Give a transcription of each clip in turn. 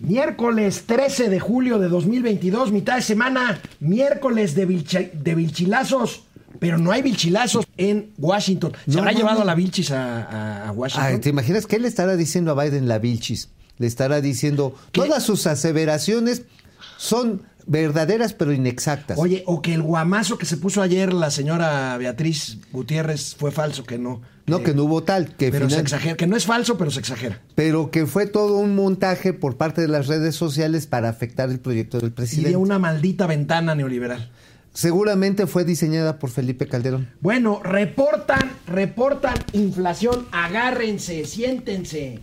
Miércoles 13 de julio de 2022, mitad de semana, miércoles de, de vilchilazos, pero no hay vilchilazos en Washington. ¿Se No, habrá no, llevado no. a la vilchis a, a- a Washington? Ay, ¿Te imaginas qué le estará diciendo a Biden la Vilchis? Le estará diciendo, ¿Qué? todas sus aseveraciones son verdaderas pero inexactas. Oye, o que el guamazo que se puso ayer la señora Beatriz Gutiérrez fue falso, que no. No, que no hubo tal, que, Pero se final- exagera, que no es falso, pero se exagera. pero que fue todo un montaje por parte de las redes sociales para afectar el proyecto del Y presidente. de una maldita ventana neoliberal. Seguramente fue diseñada por Felipe Calderón. Bueno, reportan, reportan inflación. Agárrense, siéntense.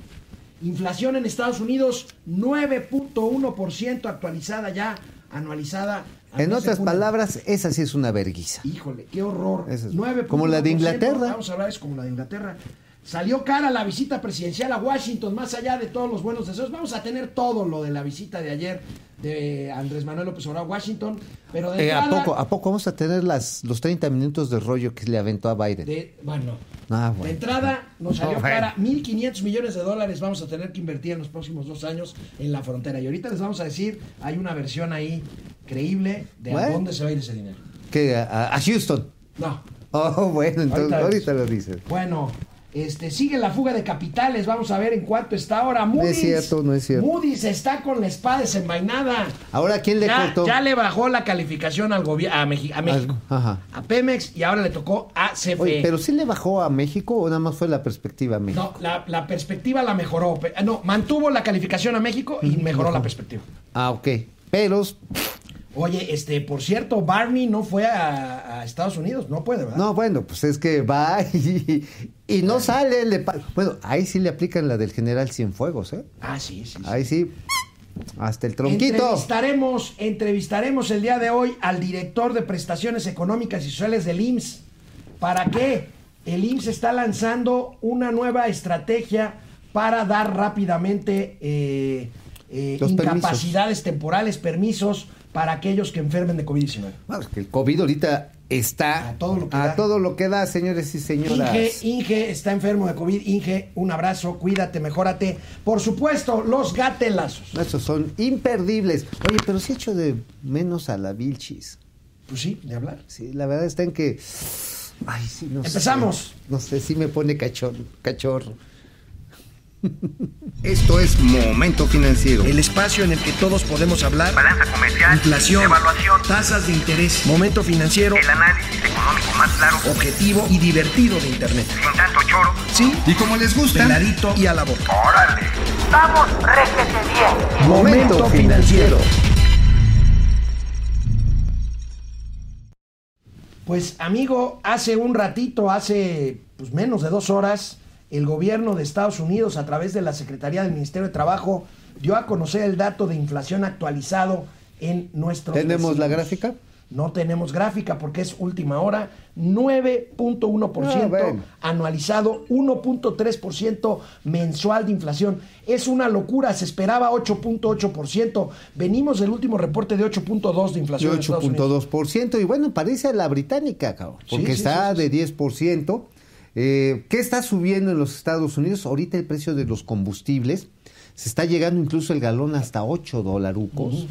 Inflación en Estados Unidos, 9.1% actualizada ya, anualizada. En otras palabras, esa sí es una verguiza. Híjole, qué horror. Es- 9.1%, como la de Inglaterra. Vamos a hablar, es como la de Inglaterra. Salió cara la visita presidencial a Washington, más allá de todos los buenos deseos. Vamos a tener todo lo de la visita de ayer de Andrés Manuel López Obrador a Washington. Pero de Eh, ¿a, entrada- poco, ¿A poco vamos a tener las, los 30 minutos de rollo que le aventó a Biden? de- bueno, Ah, de entrada nos salió No, cara 1.500 millones de dólares vamos a tener que invertir en los próximos dos años en la frontera. Y ahorita les vamos a decir, hay una versión ahí creíble de a dónde se va a ir ese dinero. ¿Qué, a, a Houston. No, Oh, bueno, entonces Ahorita ahorita, lo dices. Bueno, este, sigue la fuga de capitales. Vamos a ver en cuánto está ahora. Moody's, es cierto, no es cierto. Moody's está con la espada desenvainada. Ahora, ¿quién le Ya, cortó? ya le bajó la calificación al gobierno a, Meji- a México, Ajá. a Pemex y ahora le tocó a CFE. Oye, pero sí le bajó a México o nada más fue la perspectiva a México. No, la, la perspectiva la mejoró. No, mantuvo la calificación a México y mejoró la perspectiva. Ah, ok. Pero, Oye, este, por cierto, Barney no fue a, a Estados Unidos, no puede, ¿verdad? no, bueno, pues es que va y, y no sale. le bueno, ahí sí le aplican la del general Cienfuegos, ¿eh? Ah, sí, sí. sí. Ahí sí, hasta el tronquito. Entrevistaremos, entrevistaremos el día de hoy al director de prestaciones económicas y sociales del IMSS. ¿Para qué? El IMSS está lanzando una nueva estrategia para dar rápidamente eh, eh, incapacidades temporales, permisos para aquellos que enfermen de COVID-19. Bueno, es que el COVID ahorita está A todo lo que a da. todo lo que da, señores y señoras. Inge, Inge está enfermo de COVID. Inge, un abrazo, cuídate, mejórate. Por supuesto, los gatelazos. Esos son imperdibles. Oye, pero sí echo de menos a la Vilchis. Pues sí, de hablar. Sí, la verdad está en que. Ay, sí, no sé. Empezamos. No sé, sí me pone cachorro. cachorro. Esto es Momento Financiero. El espacio en el que todos podemos hablar. Balanza comercial, Inflación, evaluación, tasas de interés, momento financiero, el análisis económico más claro, objetivo y divertido de Internet. sin tanto choro. Sí, Y como les gusta, peladito y a la boca. ¡Órale! ¡Vamos, réjete bien! Momento financiero. Pues amigo, hace un ratito, hace pues, menos de dos horas, el gobierno de Estados Unidos a través de la Secretaría del Ministerio de Trabajo dio a conocer el dato de inflación actualizado en nuestro ¿Tenemos la gráfica? No tenemos gráfica porque es última hora, 9.1% Ah, anualizado, 1.3% mensual de inflación. Es una locura, se esperaba 8.8%. Venimos del último reporte de 8.2 de De inflación. en Estados Unidos. 8.2%. Y bueno, parece a la británica, cabrón. Porque sí, está sí, de 10%. Eh, ¿Qué está subiendo en los Estados Unidos? Ahorita el precio de los combustibles. Se está llegando incluso el galón hasta 8 dolarucos.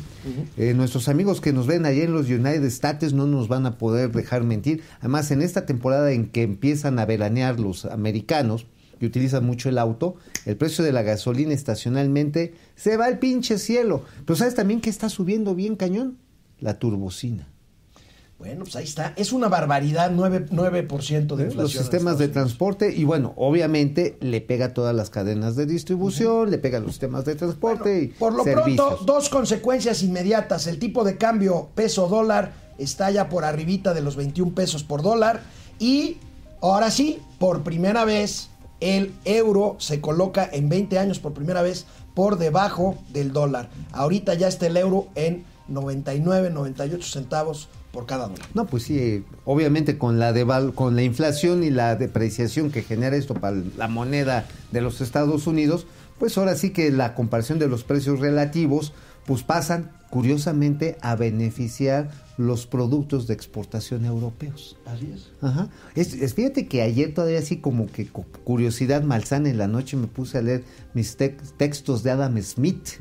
Eh, nuestros amigos que nos ven allá en los United States no nos van a poder dejar mentir. Además, en esta temporada en que empiezan a veranear los americanos, que utilizan mucho el auto, el precio de la gasolina estacionalmente se va al pinche cielo. Pero ¿sabes también que está subiendo bien cañón? La turbocina. Bueno, pues ahí está. Es una barbaridad, 9%, 9% de inflación. Los sistemas de transporte y bueno, obviamente le pega a todas las cadenas de distribución, le pega a los sistemas de transporte y Por lo servicios. pronto, dos consecuencias inmediatas. El tipo de cambio peso-dólar está ya por arribita de los 21 pesos por dólar. Y ahora sí, por primera vez, el euro se coloca en 20 años por primera vez por debajo del dólar. Ahorita ya está el euro en 99, 98 centavos por cada dólar. No, pues sí, obviamente con la deval con la inflación y la depreciación que genera esto para la moneda de los Estados Unidos, pues ahora sí que la comparación de los precios relativos pues pasan curiosamente a beneficiar los productos de exportación europeos. Así es. Ajá. Es, es- fíjate que ayer todavía así como que cu- curiosidad malsana en la noche me puse a leer mis tex- textos de Adam Smith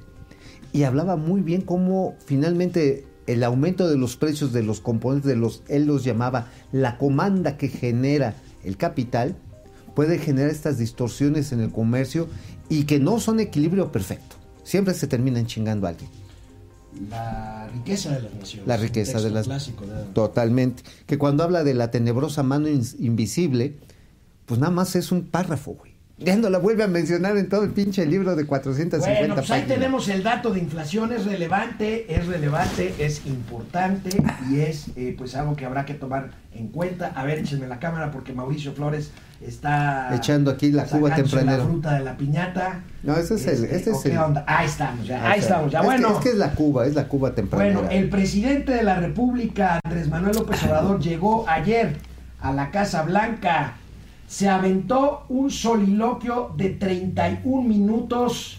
y hablaba muy bien cómo finalmente el aumento de los precios de los componentes de los, él los llamaba la comanda que genera el capital, puede generar estas distorsiones en el comercio y que no son equilibrio perfecto. Siempre se terminan chingando a alguien. La riqueza de las naciones. La riqueza de las... clásico de. Totalmente. Que cuando habla de la tenebrosa mano invisible, pues nada más es un párrafo, güey. Ya no la vuelve a mencionar en todo el pinche libro de 450 Bueno, pues ahí tenemos el dato de inflación, es relevante, es relevante, es importante y es eh, pues algo que habrá que tomar en cuenta. A ver, échenme la cámara porque Mauricio Flores está Echando aquí la cuba tempranero. la fruta de la piñata. No, ese es el- este ¿o es el- onda? Ahí estamos ya, O ahí estamos ya. es que- Bueno, es que es la Cuba, es la Cuba temprana. bueno, el presidente de la República, Andrés Manuel López Obrador, llegó ayer a la Casa Blanca. Se aventó un soliloquio de 31 minutos.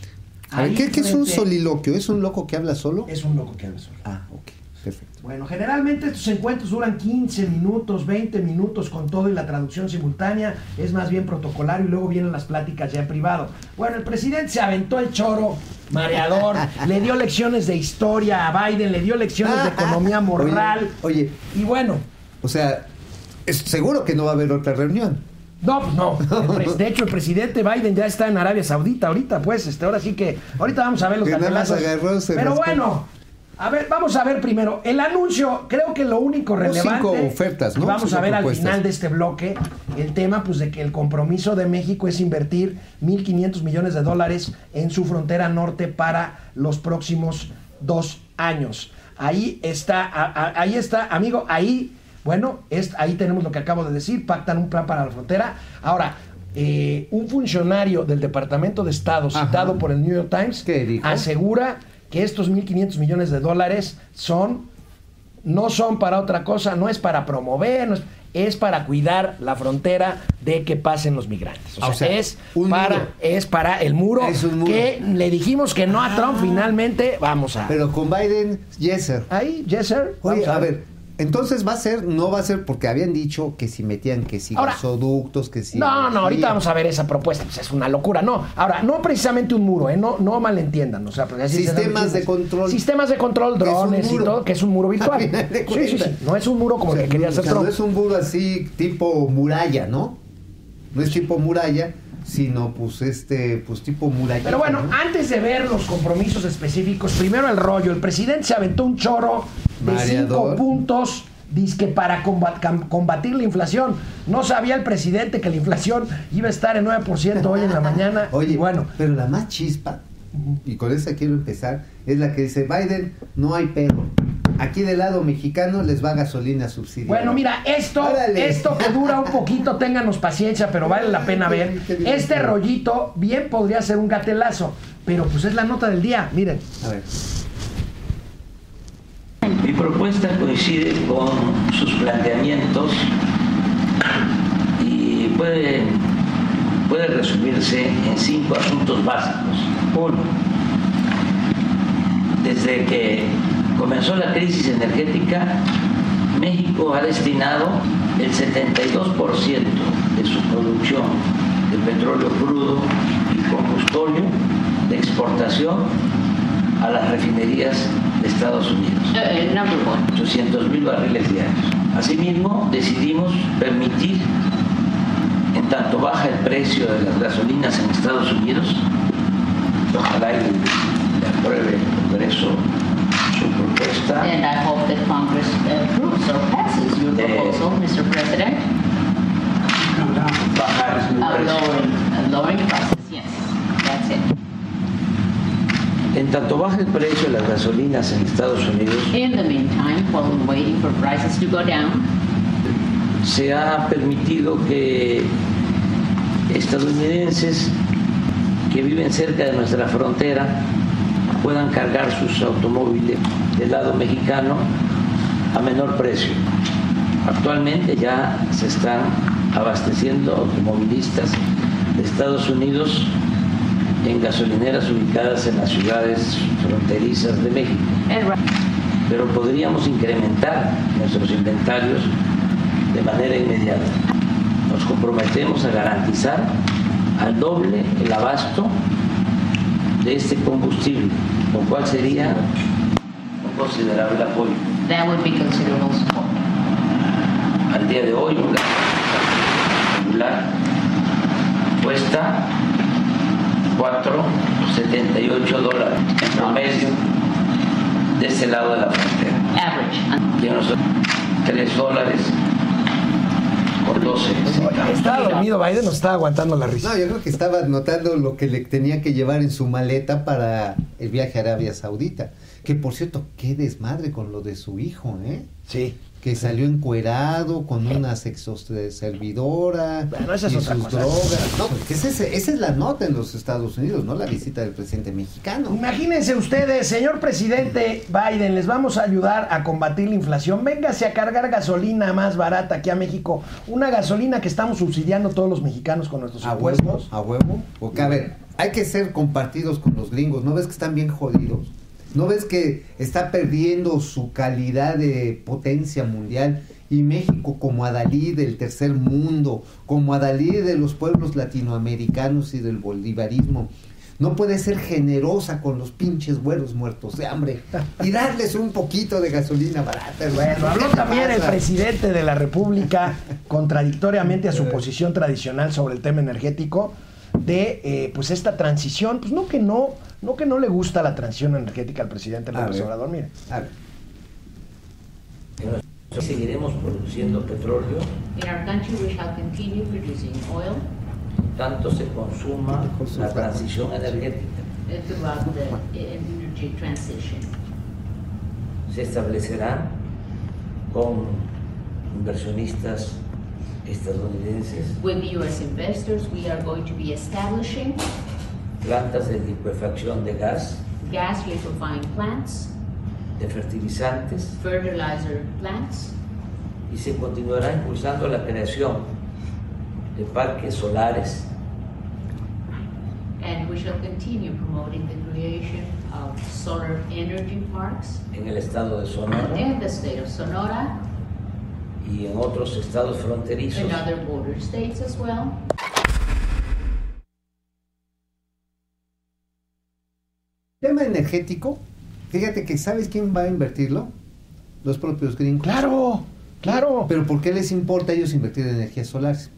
A ver, ahí ¿qué, qué es un soliloquio? ¿Es un loco que habla solo? Es un loco que habla solo. Ah, ok, perfecto. Bueno, generalmente estos encuentros duran 15 minutos, 20 minutos con todo y la traducción simultánea. Es más bien protocolario y luego vienen las pláticas ya en privado. Bueno, el presidente se aventó el choro mareador, le dio lecciones de historia a Biden, le dio lecciones de economía moral. Oye, oye, Y bueno, o sea, es seguro que no va a haber otra reunión. No, pues no. El pres- de hecho, el presidente Biden ya está en Arabia Saudita ahorita, pues, este, ahora sí que, ahorita vamos a ver los se Pero bueno, a ver, vamos a ver primero. El anuncio, creo que lo único relevante. cinco ofertas, ¿no? Vamos Cinco a ver al final de este bloque el tema, pues, de que el compromiso de México es invertir 1.500 millones de dólares en su frontera norte para los próximos dos años. Ahí está, a- a- ahí está, amigo, ahí, bueno, es, ahí tenemos lo que acabo de decir, pactan un plan para la frontera. Ahora, eh, un funcionario del Departamento de Estado Ajá. citado por el New York Times asegura que estos 1.500 millones de dólares son no son para otra cosa, no es para promover, no es, es para cuidar la frontera de que pasen los migrantes. O sea, O sea, es, un para, muro. es para el muro, Es un muro. que le dijimos que no a Trump finalmente. Vamos a... Pero con Biden, yes, sir. Ahí, yes, sir. Oye, Vamos a ver, entonces va a ser, no va a ser, porque habían dicho que si metían que si Ahora- gasoductos, que si. No, no, ahorita vamos a ver esa propuesta, pues es una locura. No, ahora, no precisamente un muro, ¿eh? no, no malentiendan. O sea, así dan Sistemas de control. Sistemas de control, drones y todo, que es un muro virtual. Sí, sí, sí. No es un muro como O el sea, que quería hacer o sea. No es un muro así tipo muralla, ¿no? No es tipo muralla, sino pues este, pues tipo muralla. Pero bueno, antes de ver los compromisos específicos, primero el rollo. El presidente se aventó un choro de cinco puntos. Dice para combatir la inflación. No sabía el presidente que la inflación iba a estar en 9% hoy en la mañana. Oye, Y bueno, pero la más chispa, y con esa quiero empezar, es la que dice Biden, no hay pedo. Aquí del lado mexicano les va gasolina subsidiada. Bueno, mira, esto, esto que dura un poquito, ténganos paciencia, pero vale la pena ver. Este rollito bien podría ser un gatelazo, pero pues es la nota del día, miren. A ver. Mi propuesta coincide con sus planteamientos y puede, puede resumirse en cinco asuntos básicos. Uno, desde que comenzó la crisis energética, México ha destinado el 72% de su producción de petróleo crudo y combustorio de exportación a las refinerías de Estados Unidos. Uh, number one. 800 mil barriles diarios. Asimismo, decidimos permitir, en tanto baja el precio de las gasolinas en Estados Unidos, ojalá y apruebe el Congreso su propuesta And I hope that Congress approves or passes your Eh. proposal, Mr. President, bajar of precio. lowering, uh, lowering prices. Yes, that's it. En tanto baja el precio de las gasolinas en Estados Unidos, In the meantime, while we're waiting for prices to go down, se ha permitido que estadounidenses que viven cerca de nuestra frontera puedan cargar sus automóviles del lado mexicano a menor precio. Actualmente ya se están abasteciendo automovilistas de Estados Unidos en gasolineras ubicadas en las ciudades fronterizas de México pero podríamos incrementar nuestros inventarios de manera inmediata. Nos comprometemos a garantizar al doble el abasto de este combustible, lo cual sería considerable apoyo. That would be considerable support. Al día de hoy, un gas regular cuesta 4,78 dólares en promedio de este lado de la frontera. Average. Y nosotros 3 dólares 12. Estaba dormido Biden, nos estaba aguantando la risa. No, yo creo que estaba notando lo que le tenía que llevar en su maleta para el viaje a Arabia Saudita. Que por cierto, qué desmadre con lo de su hijo, ¿eh? Sí. Que salió encuerado con una sexoservidora Bueno, esa es y otra sus cosa. drogas. No, porque ese- ese- esa es la nota en los Estados Unidos, no la visita del presidente mexicano. Imagínense ustedes, señor presidente Biden, les vamos a ayudar a combatir la inflación. Véngase a cargar gasolina más barata aquí a México. Una gasolina que estamos subsidiando todos los mexicanos con nuestros A huevo, impuestos. a huevo. Porque, a ver, hay que ser compartidos con los gringos. ¿No ves que están bien jodidos? ¿No ves que está perdiendo su calidad de potencia mundial? Y México como adalí del tercer mundo, como adalí de los pueblos latinoamericanos y del bolivarismo, no puede ser generosa con los pinches güeros muertos de hambre y darles un poquito de gasolina barata. Bueno, habló ¿Qué también el presidente de la República, contradictoriamente a su posición tradicional sobre el tema energético, de eh, pues esta transición, pues no que no, no que no le gusta la transición energética al presidente López. Obrador, mire. A ver. Seguiremos produciendo petróleo In our country, we shall continue producing oil tanto se consuma la transición energética. throughout the energy transition. Se establecerán con inversionistas estadounidenses With U.S. investors, we are going to be establishing plantas de liquefacción de gas, gas liquefying plants, de fertilizantes fertilizer plants, y se continuará impulsando la creación de parques solares. And we shall continue promoting the creation of solar energy parks en el estado de Sonora in the state of Sonora y en otros estados fronterizos. and other border states as well. Tema energético, fíjate que ¿sabes quién va a invertirlo? Los propios gringos. Claro, claro. Pero ¿por qué les importa a ellos invertir en energías solares?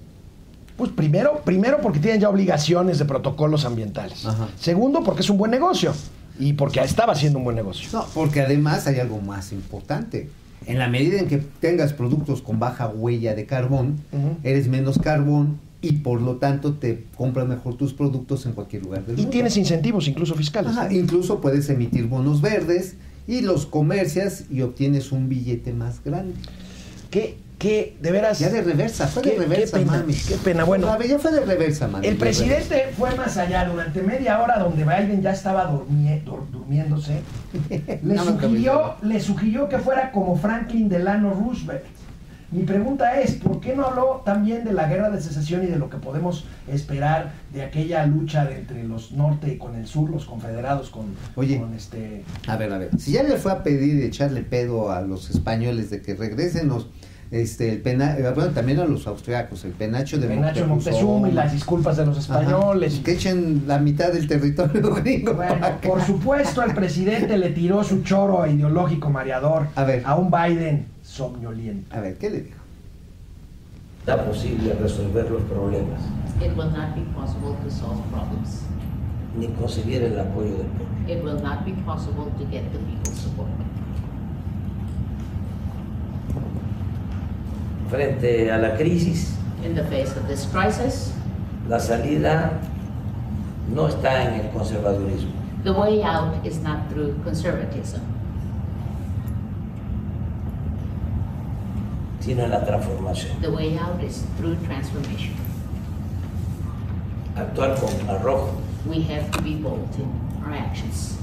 Pues primero, primero porque tienen ya obligaciones de protocolos ambientales. Ajá. Segundo, porque es un buen negocio. Y porque estaba haciendo un buen negocio. No, porque además hay algo más importante. En la medida en que tengas productos con baja huella de carbón, eres menos carbón y por lo tanto te compras mejor tus productos en cualquier lugar del Y mundo. tienes incentivos, incluso fiscales. Ajá, incluso puedes emitir bonos verdes y los comercias y obtienes un billete más grande. Que, que, de veras. Ya de reversa, fue de Qué- qué reversa, pena, mami. qué pena, bueno. A ver, ya fue de reversa, mami. El de presidente fue más allá. Durante media hora, donde Biden ya estaba dur- durmiéndose, le, sugirió, le sugirió que fuera como Franklin Delano Roosevelt. Mi pregunta es, ¿por qué no habló también de la guerra de secesión y de lo que podemos esperar de aquella lucha de entre los norte y con el sur, los confederados con, Oye. con este... A ver, a ver. Si ya le fue a pedir echarle pedo a los españoles de que regresen los, este, el pena, eh, bueno, también a los austriacos, el penacho de Penacho Moctezuma y las disculpas de los Ajá. españoles. Que echen la mitad del territorio gringo. Bueno, por supuesto, el presidente le tiró su choro ideológico mareador A ver. un Biden somnoliento. A ver, ¿qué le dijo? da posible resolver los problemas It will not be possible to solve problems. ni conseguir el apoyo del pueblo. It will not be possible to get the people's support. Frente a la crisis, In the face of this crisis, la salida no está en el conservadurismo, the way out is not through conservatism, sino en la transformación. the way out is through transformation. Actuar con arrojo, We have to be bold in our actions.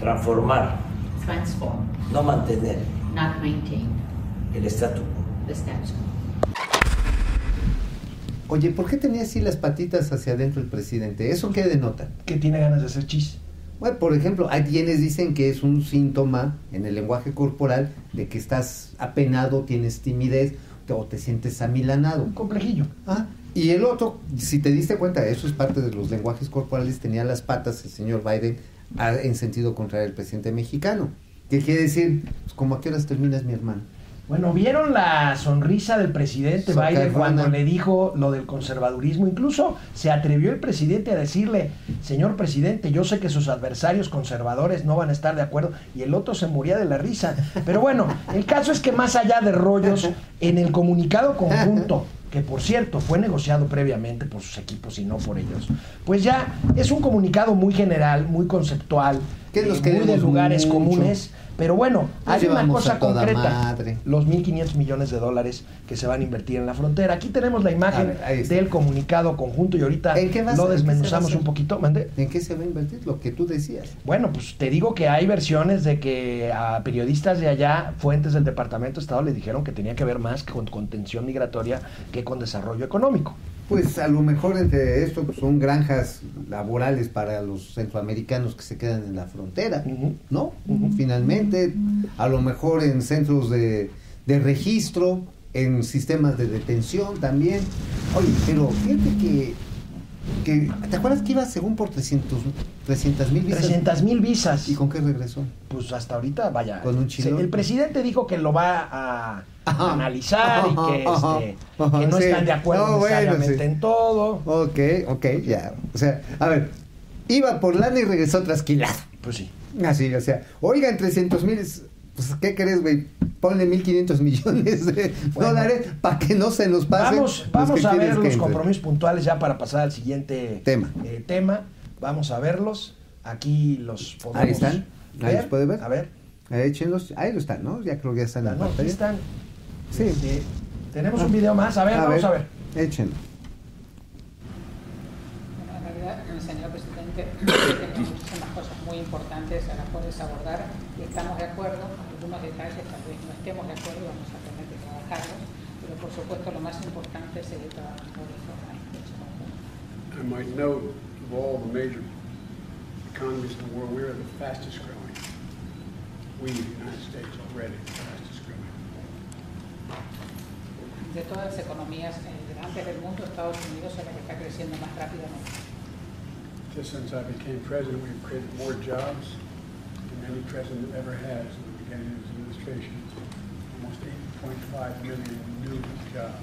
transformar, Transform, no mantener not maintain el statu quo. the status quo. Oye, ¿por qué tenía así las patitas hacia adentro el presidente? ¿Eso qué denota? Que tiene ganas de hacer chis. Bueno, por ejemplo, hay quienes dicen que es un síntoma en el lenguaje corporal de que estás apenado, tienes timidez o te sientes amilanado. Un complejillo. Ah, Y el otro, si te diste cuenta, eso es parte de los lenguajes corporales, tenía las patas el señor Biden a- en sentido contrario al presidente mexicano. ¿Qué quiere decir? Pues, como a qué horas terminas, mi hermano? Bueno, ¿vieron la sonrisa del presidente. Biden cuando le dijo lo del conservadurismo? Incluso se atrevió el presidente a decirle, señor presidente, yo sé que sus adversarios conservadores no van a estar de acuerdo, y el otro se moría de la risa. Pero bueno, el caso es que más allá de rollos, en el comunicado conjunto, que por cierto fue negociado previamente por sus equipos y no por ellos, pues ya es un comunicado muy general, muy conceptual, Que eh, muy de lugares mucho. comunes. Pero bueno, Nos hay una cosa concreta madre. los 1.500 millones de dólares que se van a invertir en la frontera. Aquí tenemos la imagen ver, del comunicado conjunto y ahorita ¿En qué va a lo desmenuzamos un poquito. ¿En qué se va a invertir? Lo que tú decías. Bueno, pues te digo que hay versiones de que a periodistas de allá, fuentes del Departamento de Estado, le dijeron que tenía que ver más con contención migratoria que con desarrollo económico. Pues a lo mejor entre esto pues, son granjas laborales para los centroamericanos que se quedan en la frontera. ¿no? Finalmente, a lo mejor en centros de, de registro, en sistemas de detención también. Oye, pero fíjate que, que ¿te acuerdas que iba según por 300 mil visas? 300 mil visas. ¿Y con qué regresó? Pues hasta ahorita, vaya. Con un chilón. se- El presidente dijo que lo va a Ajá. analizar y que, este, que no Sí. están de acuerdo No, bueno, necesariamente sí. en todo. Ok, ok, ya. O sea, a ver, iba por lana y regresó trasquilado. Pues sí. Así, o sea, oigan, 300 mil, pues, ¿qué crees, güey? Ponle 1.500 millones de Bueno. dólares para que no se nos pase. Vamos, vamos a ver los compromisos puntuales ya para pasar al siguiente Tema. eh, tema. Vamos a verlos. Aquí los podemos Ahí están. Ahí los puede ver. A ver. Échenlos, ahí lo están, ¿no? Ya creo que ya están en la No, aquí están. Sí. Este, tenemos un video más. A ver, vamos a ver. Échenlo. Bueno, en realidad, señor presidente, tenemos muchísimas cosas muy importantes a las cuales abordar y estamos de acuerdo. Algunos detalles tal vez no estemos de acuerdo y vamos a tener que trabajarlos, pero por supuesto lo más importante es seguir trabajando de forma conjunta. I might note of all the major economies in the world, we are the fastest growing. We, the United States, already the fastest growing. De todas las economías eh, grandes del mundo, Estados Unidos es la que está creciendo más rápidamente. Just since I became president, we've created more jobs than any president ever has in the beginning of his administration. Almost 8.5 million new jobs.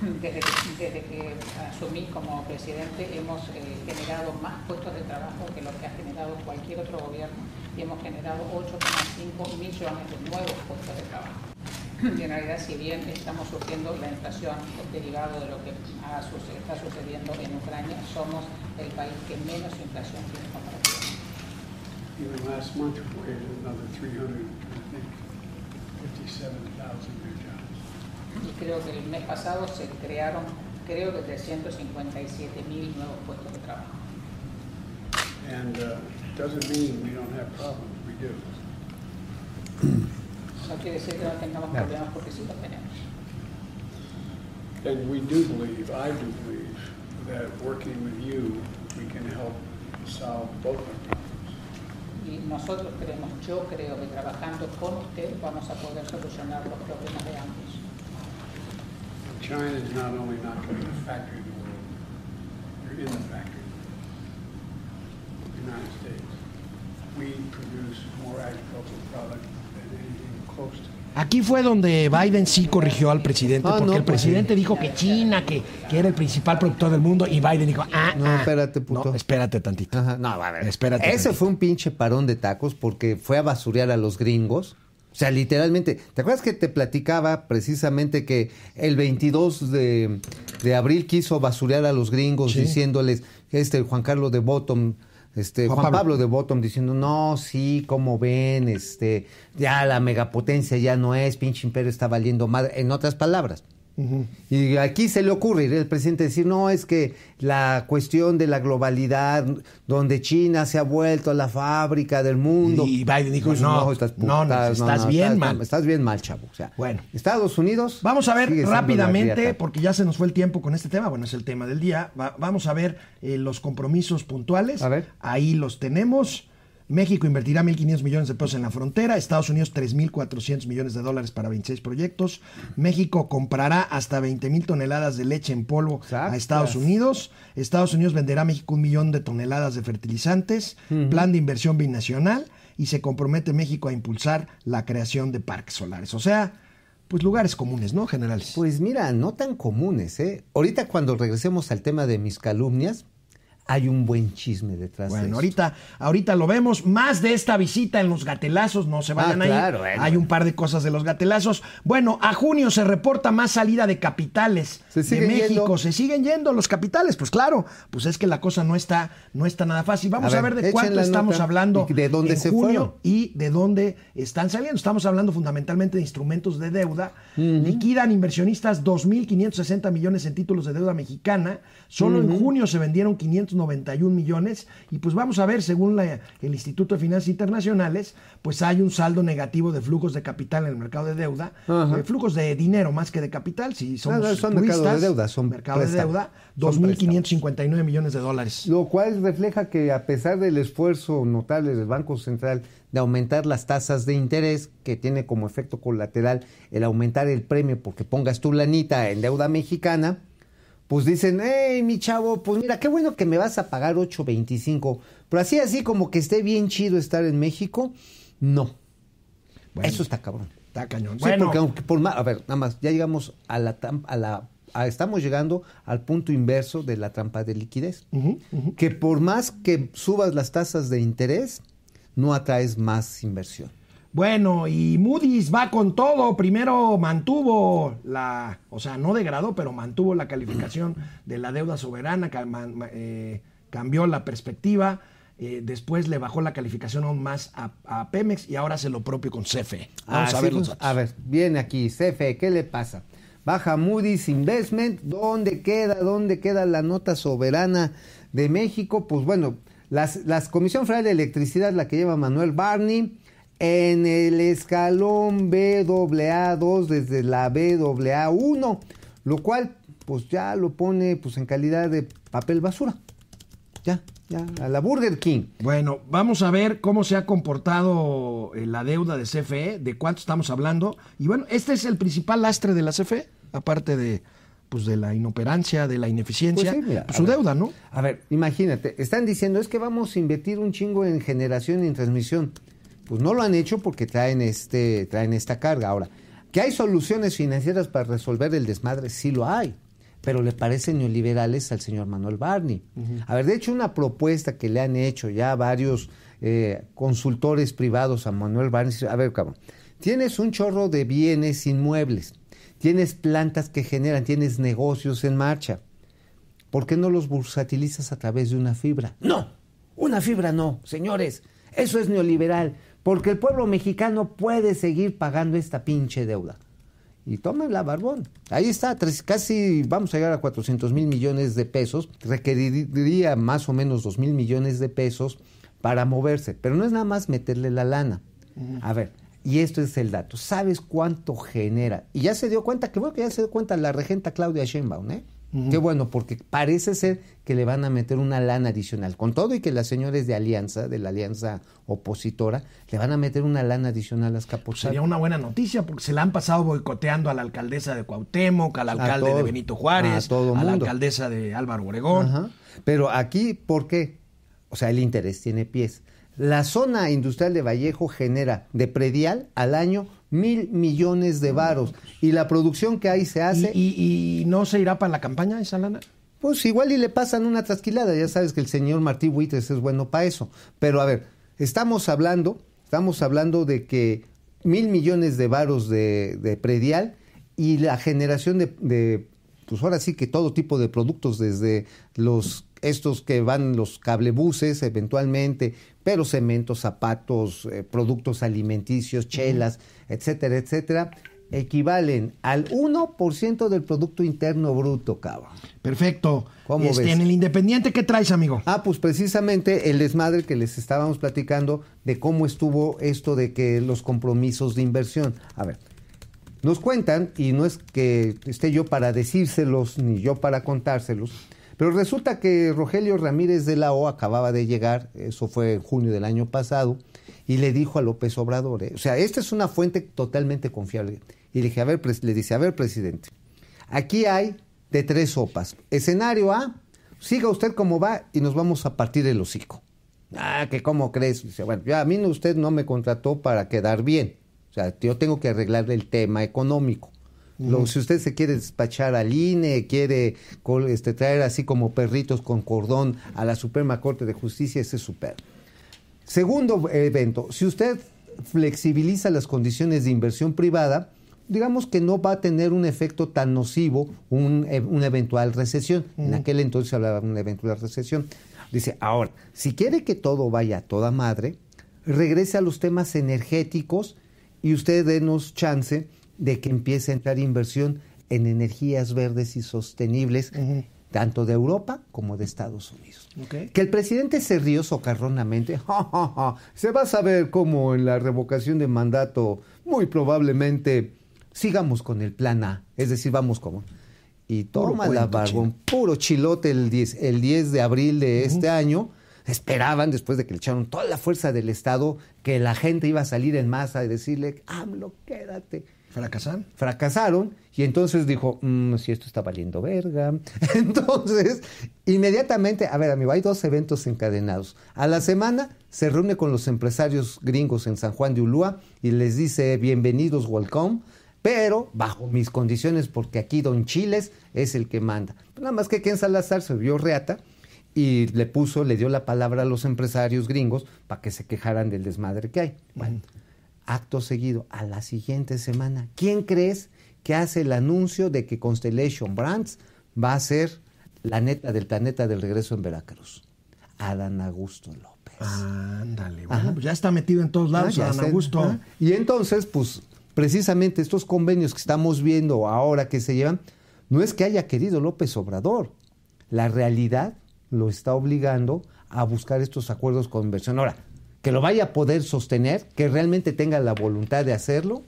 Desde que, desde que asumí como presidente hemos eh, generado más puestos de trabajo que lo que ha generado cualquier otro gobierno y hemos generado 8,5 millones de nuevos puestos de trabajo. Y en realidad, si bien estamos sufriendo la inflación derivado de lo que ha está sucediendo en Ucrania, somos el país que menos inflación tiene comparativamente. Even last month, we created another 300, I think, 57,000 new jobs. Y creo que el mes pasado se crearon, creo que 357 mil nuevos puestos de trabajo. And uh, doesn't mean we don't have problems, we do. No quiere decir que no tengamos problemas porque sí los tenemos. And we do believe, I do believe, that working with you, we can help solve both our problems. Y nosotros creemos, yo creo que trabajando con usted vamos a poder solucionar los problemas de ambos. China is not only not going to be a factory in the world, you're in the factory. The United States. We produce more agricultural product Aquí fue donde Biden sí corrigió al presidente, Ah, porque no, el pues presidente dijo que China, que, que era el principal productor del mundo, y Biden dijo, ah, No, ah. espérate, puto. No, espérate tantito. Ajá, no, a ver. Espérate Ese tantito. fue un pinche parón de tacos porque fue a basurear a los gringos. O sea, literalmente. ¿Te acuerdas que te platicaba precisamente que el 22 de, de abril quiso basurear a los gringos Sí. diciéndoles, este Juan Carlos de Bottom, este Juan. Pablo. de Bottom diciendo, no, sí, como ven, este, ya la megapotencia ya no es, pinche imperio está valiendo madre, en otras palabras. Y aquí se le ocurre ir el presidente decir, no, es que la cuestión de la globalidad, donde China se ha vuelto la fábrica del mundo. Y Biden dijo, Pues no, estás, no, no, estás bien mal. Estás bien mal, chavo. O sea, Bueno. Estados Unidos. Vamos a ver rápidamente, porque ya se nos fue el tiempo con este tema, bueno, es el tema del día. Va- vamos a ver eh, los compromisos puntuales. A ver. Ahí los tenemos. México invertirá 1.500 millones de pesos en la frontera, Estados Unidos 3.400 millones de dólares para 26 proyectos, México comprará hasta 20.000 toneladas de leche en polvo a. Estados Unidos, Estados Unidos venderá a México un millón de toneladas de fertilizantes, plan de inversión binacional y se compromete México a impulsar la creación de parques solares. O sea, pues lugares comunes, ¿no? Generales. Pues mira, no tan comunes, ¿eh? Ahorita cuando regresemos al tema de mis calumnias, hay un buen chisme detrás de Bueno, eso. ahorita, ahorita lo vemos. Más de esta visita en los gatelazos, no se vayan Ah, ahí. claro, bueno. Hay un par de cosas de los gatelazos. Bueno, a junio se reporta más salida de capitales Se de México. yendo. Se siguen yendo los capitales, pues claro, pues es que la cosa no está, no está nada fácil. Vamos A a, ver, de cuánto estamos nota hablando de dónde en se junio fueron. y de dónde están saliendo. Estamos hablando fundamentalmente de instrumentos de deuda. Liquidan inversionistas 2.560 millones en títulos de deuda mexicana. Solo en junio se vendieron 591 millones. Y pues vamos a ver, según la- el Instituto de Finanzas Internacionales, pues hay un saldo negativo de flujos de capital en el mercado de deuda. Ajá. Eh, flujos de dinero más que de capital. Si somos no, son puristas, mercado de deuda, son mercado de deuda, Son 2.559 millones de dólares. Lo cual refleja que a pesar del esfuerzo notable del Banco Central de aumentar las tasas de interés, que tiene como efecto colateral el aumentar el premio porque pongas tu lanita en deuda mexicana, pues dicen, hey, mi chavo, pues mira, qué bueno que me vas a pagar 8.25, pero así, así como que esté bien chido estar en México, no. Bueno. Eso está cabrón. Está cañón. Sí, bueno, porque aunque por más, a ver, nada más, ya llegamos a la, a la a- estamos llegando al punto inverso de la trampa de liquidez. Que por más que subas las tasas de interés, no atraes más inversión. Bueno, y Moody's va con todo. Primero mantuvo la, o sea, no degradó, pero mantuvo la calificación de la deuda soberana, eh, cambió la perspectiva. eh, después le bajó la calificación aún más a, a Pemex y ahora hace lo propio con CFE. Vamos a ver los datos. a ver, viene aquí, CFE, ¿qué le pasa? Baja Moody's Investment, ¿dónde queda? ¿Dónde queda la nota soberana de México? Pues bueno, las, las Comisión Federal de Electricidad, la que lleva Manuel Barney, en el escalón BAA2 desde la BAA1, lo cual pues ya lo pone pues en calidad de papel basura. Ya, ya, a la Burger King. Bueno, vamos a ver cómo se ha comportado eh, la deuda de CFE, de cuánto estamos hablando. Y bueno, este es el principal lastre de la CFE, aparte de, pues, de la inoperancia, de la ineficiencia, Pues sí, mira, pues su ver. deuda, ¿no? A ver, imagínate, están diciendo es que vamos a invertir un chingo en generación y en transmisión. Pues no lo han hecho porque traen este, traen esta carga. Ahora, que hay soluciones financieras para resolver el desmadre, sí lo hay. Pero le parecen neoliberales al señor Manuel Barney. A ver, de hecho, una propuesta que le han hecho ya varios eh, consultores privados a Manuel Barney. A ver, cabrón, tienes un chorro de bienes inmuebles, tienes plantas que generan, tienes negocios en marcha. ¿Por qué no los bursatilizas a través de una fibra? No, una fibra no, señores. Eso es neoliberal, porque el pueblo mexicano puede seguir pagando esta pinche deuda. Y tómenla, barbón. Ahí está, tres- casi vamos a llegar a 400 mil millones de pesos. Requeriría más o menos 2 mil millones de pesos para moverse. Pero no es nada más meterle la lana. A ver, y esto es el dato. ¿Sabes cuánto genera? Y ya se dio cuenta, que bueno que ya se dio cuenta la regenta Claudia Sheinbaum, ¿eh? Qué bueno, porque parece ser que le van a meter una lana adicional. Con todo y que las señores de Alianza, de la Alianza opositora, le van a meter una lana adicional a las Pues sería una buena noticia porque se la han pasado boicoteando a la alcaldesa de Cuauhtémoc, al alcalde todo- de Benito Juárez, a todo a la alcaldesa de Álvaro Obregón. Ajá. Pero aquí, ¿por qué? O sea, el interés tiene pies. La zona industrial de Vallejo genera de predial al año mil millones de varos. Y la producción que ahí se hace, ¿Y, y- y no se irá para la campaña esa lana? pues igual y le pasan una trasquilada. Ya sabes que el señor Martí Buitres es bueno para eso. Pero a ver, estamos hablando, estamos hablando de que mil millones de varos de, de predial y la generación de, de, pues ahora sí que todo tipo de productos, desde los estos que van los cablebuses eventualmente, pero cementos, zapatos, eh, productos alimenticios, chelas, etcétera, etcétera, equivalen al 1% del Producto Interno Bruto, cabrón. Perfecto. ¿Cómo Este, ves? En el Independiente, ¿qué traes, amigo? Ah, pues precisamente el desmadre que les estábamos platicando de cómo estuvo esto de que los compromisos de inversión. A ver, nos cuentan, y no es que esté yo para decírselos ni yo para contárselos, Pero resulta que Rogelio Ramírez de la O acababa de llegar, eso fue en junio del año pasado, y le dijo a López Obrador, eh, o sea, esta es una fuente totalmente confiable. Y le dije, a ver, le dice, a ver, presidente, aquí hay de tres sopas. Escenario A, siga usted como va y nos vamos a partir el hocico. Ah, que cómo crees. Dice, bueno, ya a mí usted no me contrató para quedar bien. O sea, yo tengo que arreglarle el tema económico. Lo- si usted se quiere despachar al INE, quiere este, traer así como perritos con cordón a la Suprema Corte de Justicia, ese es super. Segundo evento, si usted flexibiliza las condiciones de inversión privada, digamos que no va a tener un efecto tan nocivo un, e- una eventual recesión. En aquel entonces hablaba de una eventual recesión. Dice, ahora, si quiere que todo vaya a toda madre, regrese a los temas energéticos y usted denos chance de que empiece a entrar inversión en energías verdes y sostenibles, tanto de Europa como de Estados Unidos. Que el presidente se rió socarronamente. "Ja, ja, ja, Se va a saber cómo en la revocación de mandato, muy probablemente, sigamos con el plan A. Es decir, vamos como... Y toma la barbón, puro chilote el 10, el 10 de abril de este año. Esperaban, después de que le echaron toda la fuerza del Estado, que la gente iba a salir en masa y decirle, AMLO, quédate ¿Fracasan? fracasaron y entonces dijo, "Mm, si esto está valiendo verga. Entonces, inmediatamente, a ver amigo, hay dos eventos encadenados. A la semana se reúne con los empresarios gringos en San Juan de Ulúa y les dice, bienvenidos, welcome, pero bajo mis condiciones porque aquí Don Chiles es el que manda. Nada más que Ken Salazar se vio reata y le puso, le dio la palabra a los empresarios gringos para que se quejaran del desmadre que hay. Bueno, acto seguido, a la siguiente semana, ¿quién crees que hace el anuncio de que Constellation Brands va a ser la neta del planeta del regreso en Veracruz? Adán Augusto López. Ándale, bueno, Ajá. pues ya está metido en todos lados, Ah, Adán. Augusto. Ah, Y entonces, pues, precisamente estos convenios que estamos viendo ahora que se llevan, no es que haya querido López Obrador. La realidad lo está obligando a buscar estos acuerdos con inversión. Ahora, que lo vaya a poder sostener, que realmente tenga la voluntad de hacerlo,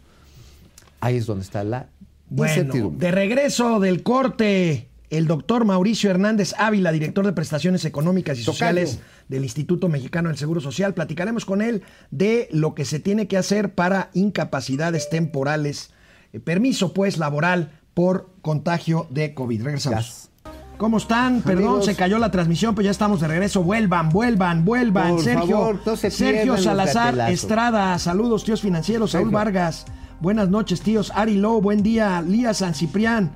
ahí es donde está la Bueno, incertidumbre. de regreso del corte, el doctor Mauricio Hernández Ávila, director de prestaciones económicas y Tocayo. sociales del Instituto Mexicano del Seguro Social. Platicaremos con él de lo que se tiene que hacer para incapacidades temporales, eh, permiso pues laboral por contagio de COVID. Regresamos. ¿Cómo están? Perdón, se cayó la transmisión, pero ya estamos de regreso. Vuelvan, vuelvan, vuelvan. Por Sergio, favor, no se Sergio Salazar. Estrada, saludos, tíos financieros. Saúl. Vargas, buenas noches, tíos. Ari Lowe, buen día. Lía San Ciprián,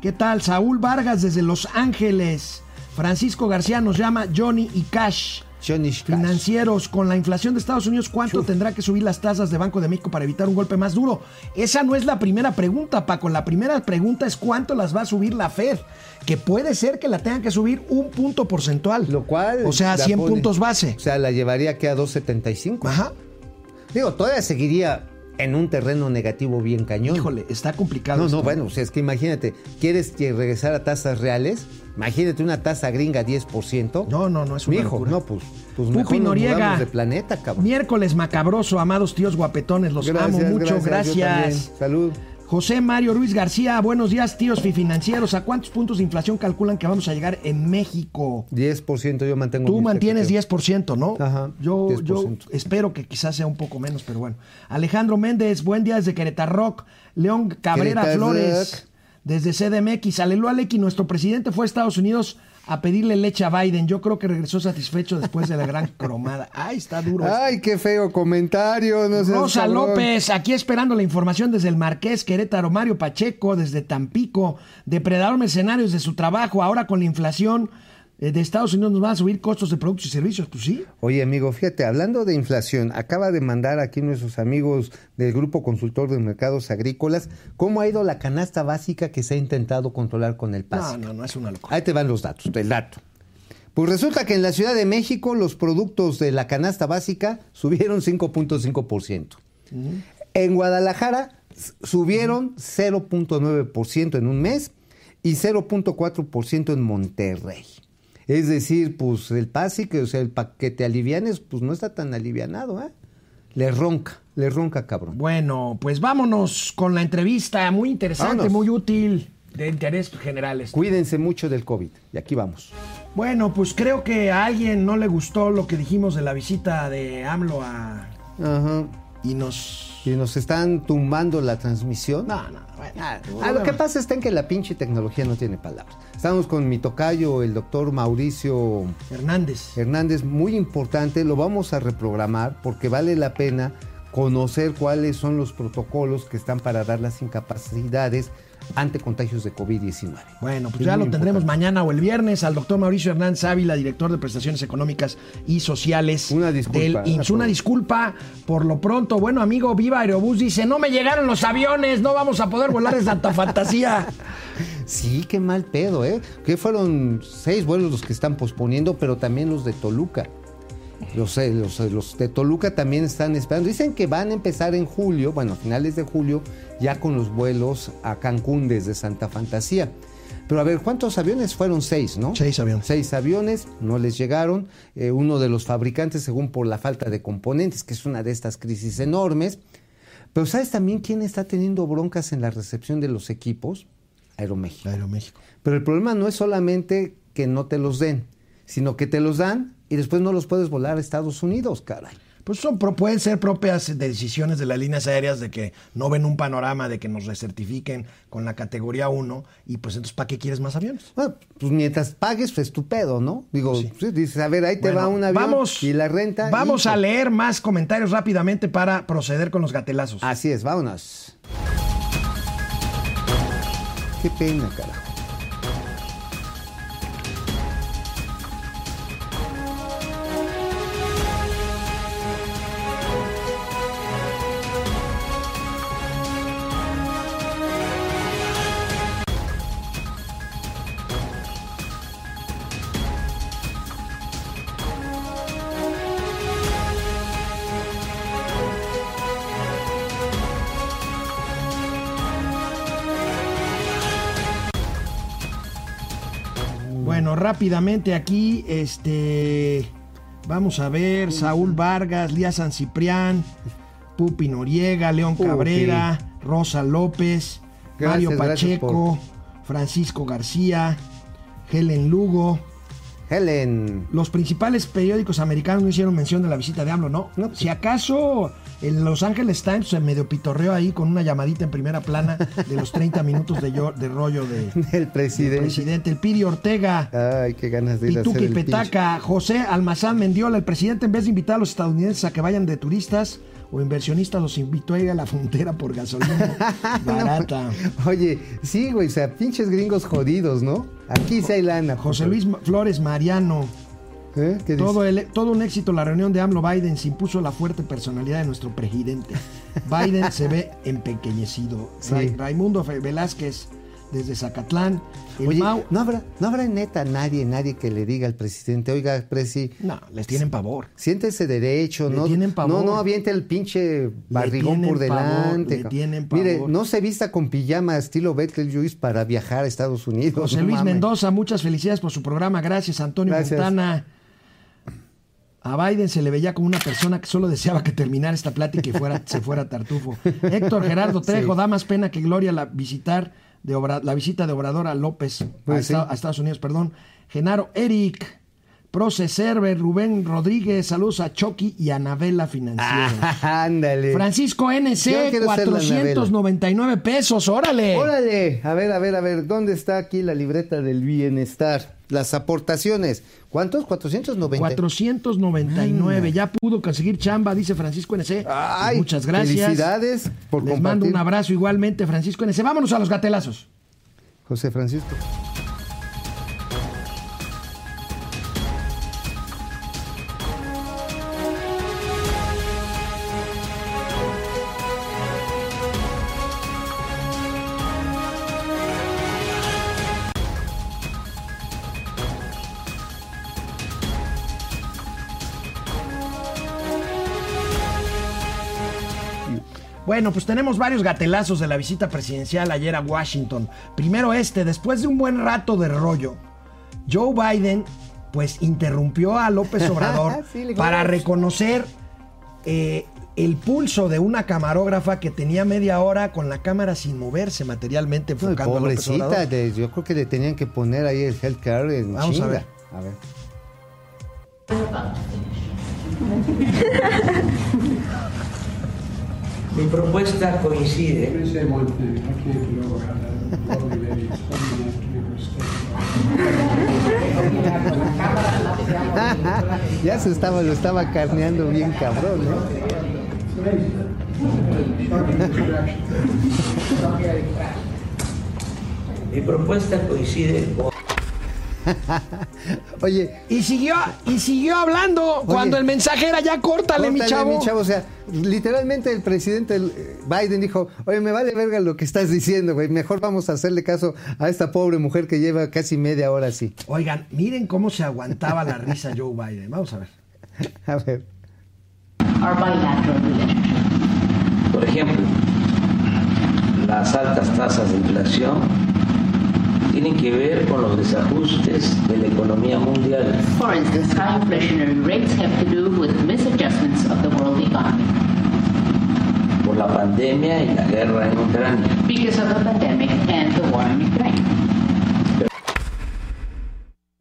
¿qué tal? Saúl Vargas desde Los Ángeles. Francisco García nos llama Johnny y Cash. Financieros, con la inflación de Estados Unidos, ¿cuánto tendrá que subir las tasas de Banco de México para evitar un golpe más duro? Esa no es la primera pregunta, Paco. La primera pregunta es cuánto las va a subir la Fed, que puede ser que la tengan que subir un punto porcentual. Lo cual... O sea, la 100 pone- puntos base. O sea, la llevaría que a 2.75. Ajá. Digo, todavía seguiría en un terreno negativo bien cañón. Híjole, está complicado. No, esto. no, bueno, o sea, es que imagínate, ¿quieres que regresar a tasas reales? Imagínate una tasa gringa 10%. No, no, no, es una Mijo, locura. no, pues, pues Pupi mejor Noriega. de planeta, cabrón. Miércoles macabroso, amados tíos guapetones, los amo mucho, gracias. también. Salud. José Mario Ruiz García, buenos días, tíos financieros. ¿A cuántos puntos de inflación calculan que vamos a llegar en México? 10% yo mantengo. Tú mantienes secretario. 10%, ¿no? Ajá, Yo, 10%. yo espero que quizás sea un poco menos, pero bueno. Alejandro Méndez, buen día desde Querétaro Rock. León Cabrera Querétaro Flores, desde CDMX. Aleluya Lecky, nuestro presidente fue a Estados Unidos a pedirle leche a Biden. Yo creo que regresó satisfecho después de la gran cromada. Ay, está duro. Ay, qué feo comentario. No Rosa cabrón. López, aquí esperando la información desde el Marqués, Querétaro, Mario Pacheco, desde Tampico, depredador mercenarios de su trabajo, ahora con la inflación de Estados Unidos nos van a subir costos de productos y servicios, pues sí. Oye, amigo, fíjate, hablando de inflación, acaba de mandar aquí nuestros amigos del Grupo Consultor de Mercados Agrícolas cómo ha ido la canasta básica que se ha intentado controlar con el No, PASIC. no, no es una locura. Ahí te van los datos, el dato. Pues resulta que en la Ciudad de México los productos de la canasta básica subieron 5.5%. En Guadalajara subieron 0.9% en un mes y 0.4% en Monterrey. Es decir, pues el PASIC, o sea, el paquete alivianes, pues no está tan alivianado, ¿eh? Le ronca, le ronca, cabrón. Bueno, pues vámonos con la entrevista, muy interesante, Vámonos. muy útil. de interés general. Cuídense mucho del COVID. Y aquí vamos. Bueno, pues creo que a alguien no le gustó lo que dijimos de la visita de AMLO a... Ajá. Y nos... Y nos están tumbando la transmisión. No, no, bueno. Ah, lo que pasa está en que la pinche tecnología no tiene palabras. Estamos con mi tocayo, el doctor Mauricio Hernández. Hernández, muy importante, lo vamos a reprogramar porque vale la pena conocer cuáles son los protocolos que están para dar las incapacidades ante contagios de COVID-19. Bueno, pues Es ya lo tendremos importante. mañana o el viernes al doctor Mauricio Hernández Ávila, director de prestaciones económicas y sociales. Una disculpa. del IMSS. Una disculpa por lo pronto. Bueno, amigo, Viva Aerobús dice, no me llegaron los aviones, no vamos a poder volar en Santa Fantasía. Sí, qué mal pedo, ¿eh? Que fueron seis vuelos los que están posponiendo, pero también los de Toluca. Los, eh, los, eh, los de Toluca también están esperando. Dicen que van a empezar en julio, bueno, a finales de julio, ya con los vuelos a Cancún desde Santa Fantasía. Pero a ver, ¿cuántos aviones? Fueron seis, ¿no? Seis aviones. Seis aviones, no les llegaron. Eh, uno de los fabricantes, según por la falta de componentes, que es una de estas crisis enormes. Pero ¿sabes también quién está teniendo broncas en la recepción de los equipos? Aeroméxico. Aeroméxico. Pero el problema no es solamente que no te los den, sino que te los dan y después no los puedes volar a Estados Unidos, caray. Pues son, pueden ser propias decisiones de las líneas aéreas de que no ven un panorama de que nos recertifiquen con la categoría 1 y pues entonces ¿para qué quieres más aviones? Bueno, pues mientras pagues, pues tu pedo, ¿no? Digo, Sí. sí, dices, a ver, ahí te Bueno, va un avión vamos, y la renta. Vamos y- a leer más comentarios rápidamente para proceder con los gatelazos. Así es, vámonos. Qué pena, carajo. Bueno, rápidamente aquí, este, vamos a ver, Saúl Vargas, Lía San Ciprián, Pupi Noriega, León Pupi. Cabrera, Rosa López, Gracias, Mario Pacheco, Francisco García, Helen Lugo. Helen. Los principales periódicos americanos no hicieron mención de la visita de AMLO, ¿no? No, Si acaso el Los Angeles Times se medio pitorreó ahí con una llamadita en primera plana de los 30 minutos de, yo- de rollo de, El del presidente. presidente. El Piri Ortega. Ay, qué ganas de ir a hacer el. Petaca, José Almazán Mendiola, el presidente en vez de invitar a los estadounidenses a que vayan de turistas o inversionistas, los invitó a ir a la frontera por gasolina barata. Oye, sí, güey, o sea, pinches gringos jodidos, ¿no? Aquí sí hay lana. José. Luis Flores Mariano, ¿Eh? Todo, el- todo un éxito la reunión de AMLO-Biden se impuso la fuerte personalidad de nuestro presidente. Biden se ve empequeñecido. Sí. Ra- Raimundo Velázquez desde Zacatlán. El Oye, Mau- ¿no habrá, no habrá neta nadie, nadie que le diga al presidente, oiga, presi, no, les tienen pavor. siéntese derecho, Le no, tienen pavor. no, no aviente el pinche barrigón por pavor, delante. le tienen Mire, pavor. no se vista con pijama estilo Beetlejuice para viajar a Estados Unidos. José no Luis mames. Mendoza, muchas felicidades por su programa. Gracias, Antonio Gracias. Montana. A Biden se le veía como una persona que solo deseaba que terminara esta plática y fuera, se fuera tartufo. Héctor Gerardo Trejo, Sí. da más pena que Gloria la visitar de Obra- la visita de Obrador a López a, Pues sí. Esta- a Estados Unidos, perdón. Genaro Eric, Proce Server, Rubén Rodríguez, saludos a Chucky y a Anabela Financiera. Ah, ándale. Francisco NC, quiero ser la 499 pesos, órale. Órale, a ver, a ver, a ver, ¿dónde está aquí la libreta del bienestar? Las aportaciones. ¿Cuántos? 490. 499. Ya pudo conseguir chamba, dice Francisco NC. Ay, Muchas gracias. Felicidades por Les compartir. mando un abrazo igualmente, Francisco NC. Vámonos a los gatelazos. José Francisco. Bueno, pues tenemos varios gatelazos de la visita presidencial ayer a Washington. Primero este, después de un buen rato de rollo, Joe Biden pues interrumpió a López Obrador Sí, para reconocer eh, el pulso de una camarógrafa que tenía media hora con la cámara sin moverse materialmente No, enfocando a López pobrecita, de- yo creo que le tenían que poner ahí el healthcare en Vamos a ver. A ver. Mi propuesta coincide ya se estaba, lo estaba carneando bien cabrón, ¿no? Mi propuesta coincide con Oye, Y siguió, y siguió hablando cuando el mensaje era ya córtale, mi chavo. O sea, literalmente el presidente eh, Biden dijo, oye, me vale verga lo que estás diciendo, güey. Mejor vamos a hacerle caso a esta pobre mujer que lleva casi media hora así. Oigan, miren cómo se aguantaba la risa Joe Biden. Vamos a ver. A ver. Our. Por ejemplo, las altas tasas de inflación tienen que ver con los desajustes de la economía mundial. For instance, high inflationary rates have to do with misadjustments of the world economy por la pandemia y la guerra en Ucrania. because of the pandemic and the war in Ukraine.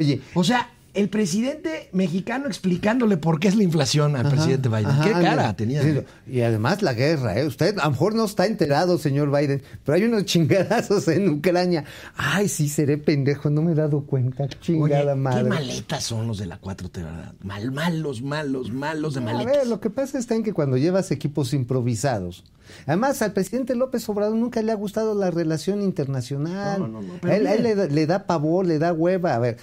Oye, O sea, el presidente mexicano explicándole por qué es la inflación al Ajá, presidente Biden. ajá, qué cara tenía. Sí, Y además la guerra, ¿eh? Usted a lo mejor no está enterado, señor Biden, pero hay unos chingadazos en Ucrania. Ay, sí, seré pendejo, no me he dado cuenta. Oye, Chingada qué madre. maletas son los de la 4T, ¿verdad? Mal, malos, malos, malos de A maletas. ver, lo que pasa está en que cuando llevas equipos improvisados, además al presidente López Obrador nunca le ha gustado la relación internacional. No, no, no, A él, a él mire. le, da- le da pavor, le da hueva. A ver,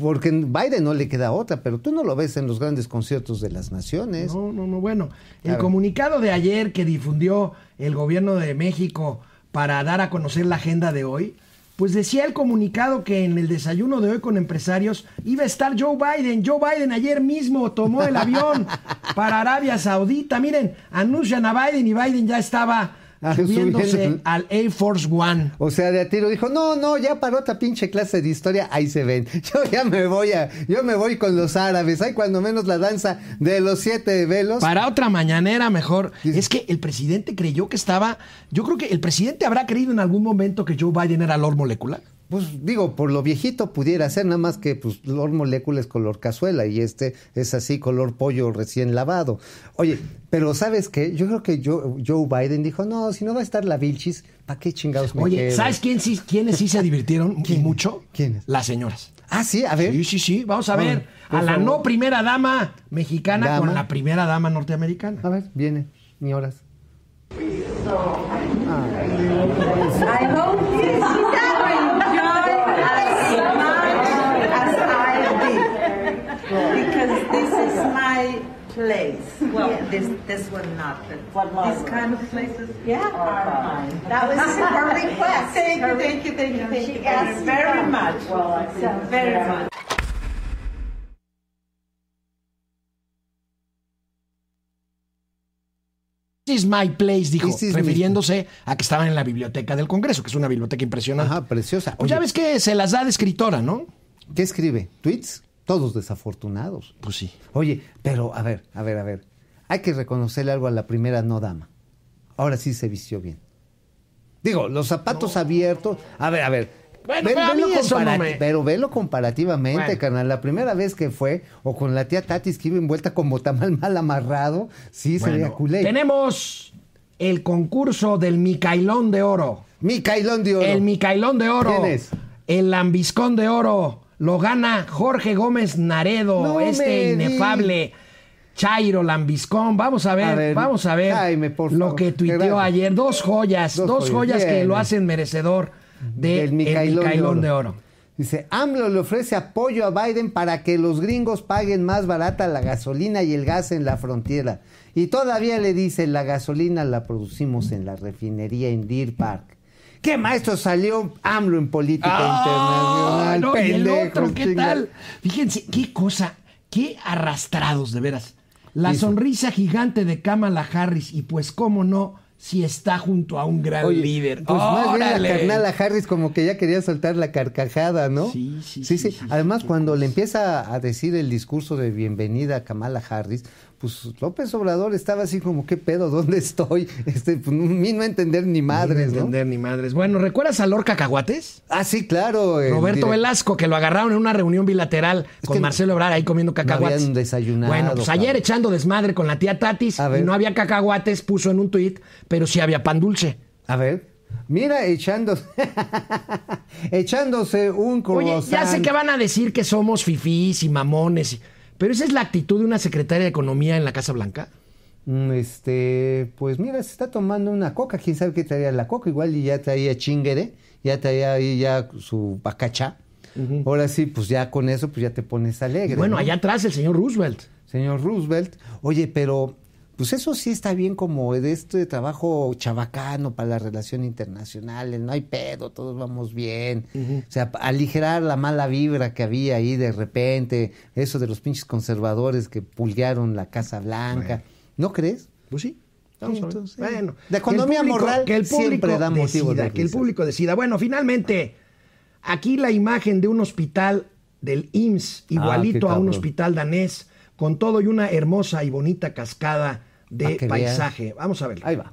porque en Biden no le queda otra, pero tú no lo ves en los grandes conciertos de las naciones. No, no, no. Bueno, A el ver. comunicado de ayer que difundió el gobierno de México para dar a conocer la agenda de hoy, pues decía el comunicado que en el desayuno de hoy con empresarios iba a estar Joe Biden. Joe Biden ayer mismo tomó el avión para Arabia Saudita. Miren, anuncian a Biden y Biden ya estaba subiéndose subiendo. al Air Force One. O sea, de a tiro dijo, no, no, ya para otra pinche clase de historia, ahí se ven. Yo ya me voy a, yo me voy con los árabes. Hay cuando menos la danza de los siete velos. Para otra mañanera mejor. Dice- Es que el presidente creyó que estaba. Yo creo que el presidente habrá creído en algún momento que Joe Biden era Lord Molecular. Pues digo, por lo viejito pudiera ser, nada más que pues Lord Molecula es color cazuela y este es así color pollo recién lavado. Oye, pero ¿sabes qué? Yo creo que Joe, Joe Biden dijo, no, si no va a estar la Vilchis, ¿para qué chingados me Oye, quedo?" ¿sabes quién sí, quiénes sí se divirtieron y ¿Quién? mucho? ¿Quiénes? Las señoras. Ah, sí, a ver. Sí, sí, sí. Vamos a ver a la favor. no primera dama mexicana Dama. con la primera dama norteamericana. A ver, viene, mi horas. I hope you enjoy as much as I did. Because this is my place. Well, this this one not, but these kind of places, yeah, are mine. That was her request. Thank you, thank you, thank you, thank you very, very much. Well, very much. This is my place, dijo, refiriéndose a que estaban en la biblioteca del Congreso, que es una biblioteca impresionante. Ajá, preciosa. Pues ya Oye, ves que se las da de escritora, ¿no? ¿Qué escribe? ¿Tweets? Todos desafortunados. Pues sí. Oye, pero a ver, a ver, a ver. Hay que reconocerle algo a la primera no dama. Ahora sí se vistió bien. Digo, los zapatos abiertos. A ver, a ver. Bueno, pero a mí eso no me- Pero velo comparativamente, Bueno. carnal. La primera vez que fue, o con la tía Tatis que iba envuelta como tamal mal amarrado, sí se Bueno, veía culé. tenemos el concurso del Micailón de Oro. Micailón de oro. El Micailón de Oro. ¿Quién es? El Lambiscón de Oro. Lo gana Jorge Gómez Naredo, No este inefable Chairo Lambiscón. Vamos a ver, A ver, vamos a ver Jaime, por lo que tuiteó ayer. Dos joyas, dos, Dos joyas, joyas. que lo hacen merecedor del del Micailón, Micailón, de, de oro. Oro. Dice, AMLO le ofrece apoyo a Biden para que los gringos paguen más barata la gasolina y el gas en la frontera. Y todavía le dice, la gasolina la producimos en la refinería en Deer Park. ¿Qué maestro salió AMLO en política Ah, internacional? no, y el otro, ¿qué tal? Fíjense, qué cosa, qué arrastrados, de veras. La Eso. sonrisa gigante de Kamala Harris, y pues, cómo no, si está junto a un gran Oye, líder. Pues más bien la carnala Harris como que ya quería soltar la carcajada, ¿no? Sí, sí, sí. sí, sí, Además, sí, cuando qué le empieza a decir el discurso de bienvenida a Kamala Harris, pues López Obrador estaba así como, ¿qué pedo? ¿Dónde estoy? Este, pues, mí no entender ni madres, Ni ¿no? entender ni madres. Bueno, ¿recuerdas a Lord Cacahuates? Ah, sí, claro. Roberto Velasco, que lo agarraron en una reunión bilateral con Marcelo Ebrard ahí comiendo cacahuates. habían desayunado, Bueno, pues ayer echando desmadre con la tía Tatis y no había cacahuates, puso en un tuit, pero sí había pan dulce. A ver, mira, echándose, echándose un Oye, ya sé croissant. que van a decir que somos fifís y mamones, y- pero esa es la actitud de una secretaria de Economía en la Casa Blanca. Mm, Este, pues mira, se está tomando una coca. ¿Quién sabe qué traía la coca? Igual y ya traía chingere, ya traía ahí ya su bacachá. Ahora sí, pues ya con eso, pues ya te pones alegre. Y bueno, ¿no? allá atrás el señor Roosevelt. Señor Roosevelt. Oye, pero pues eso sí está bien como de este trabajo chabacano para la relación internacional. No hay pedo, todos vamos bien. O sea, aligerar la mala vibra que había ahí de repente, eso de los pinches conservadores que pulguearon la Casa Blanca. ¿No crees? Pues sí. Vamos Sí, a ver. entonces, bueno, el economía público- moral que el público siempre da motivos decida, de que el público decida. Bueno, finalmente, aquí la imagen de un hospital del IMSS, igualito qué a un hospital danés, con todo y una hermosa y bonita cascada de paisaje. Vamos a verlo. Ahí va.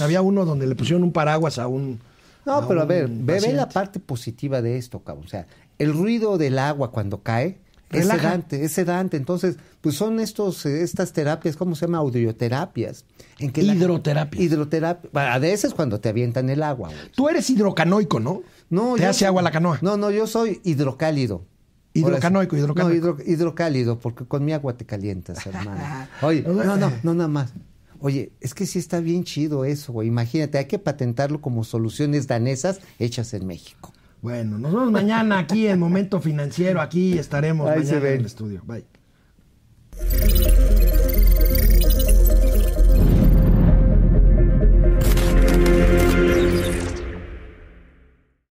Había uno donde le pusieron un paraguas a un. No, pero a ver, ve, ve la parte positiva de esto, cabrón. O sea, el ruido del agua cuando cae es Relaja. sedante, es sedante. Entonces, pues son estos, eh, estas terapias, ¿cómo se llama? Audioterapias. En que la- Hidroterapia. Hidroterapia. A veces cuando te avientan el agua, güey. Tú eres hidrocanoico, ¿no? No, Te yo hace soy- agua la canoa. No, no, yo soy hidrocálido. Hidrocanoico, hidrocanoico. No, hidro- hidrocálido, porque con mi agua te calientas, hermano. Oye, no, no, no nada más. Oye, es que sí está bien chido eso, güey. Imagínate, hay que patentarlo como soluciones danesas hechas en México. Bueno, nos vemos mañana aquí en Momento Financiero. Aquí estaremos mañana en el estudio. Bye.